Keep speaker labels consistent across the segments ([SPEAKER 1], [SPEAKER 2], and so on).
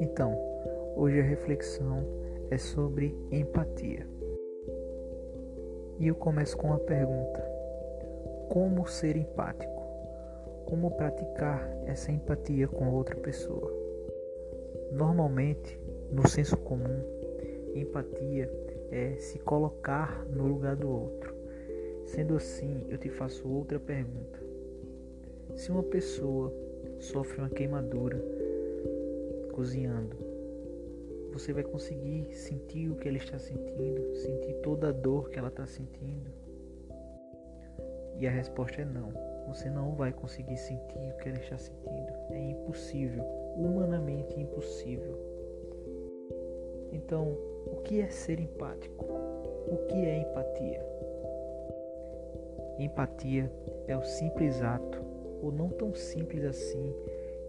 [SPEAKER 1] Então, hoje a reflexão é sobre empatia. E eu começo com uma pergunta: Como ser empático? Como praticar essa empatia com outra pessoa? Normalmente, no senso comum, empatia é se colocar no lugar do outro. Sendo assim, eu te faço outra pergunta. Se uma pessoa sofre uma queimadura cozinhando, você vai conseguir sentir o que ela está sentindo, sentir toda a dor que ela está sentindo? E a resposta é não. Você não vai conseguir sentir o que ela está sentindo. É impossível, humanamente impossível. Então, o que é ser empático? O que é empatia? Empatia é o simples ato, ou não tão simples assim,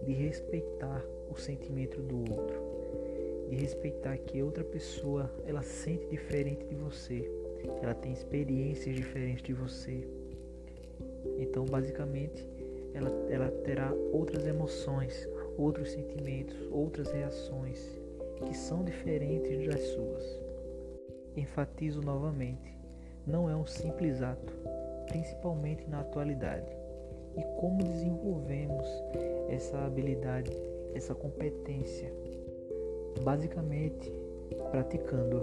[SPEAKER 1] de respeitar o sentimento do outro, de respeitar que outra pessoa ela sente diferente de você, ela tem experiências diferentes de você. Então, basicamente, ela, ela terá outras emoções, outros sentimentos, outras reações que são diferentes das suas. Enfatizo novamente, não é um simples ato, principalmente na atualidade. E como desenvolvemos essa habilidade, essa competência? Basicamente, praticando.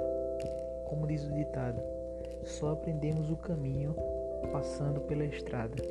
[SPEAKER 1] Como diz o ditado, só aprendemos o caminho passando pela estrada.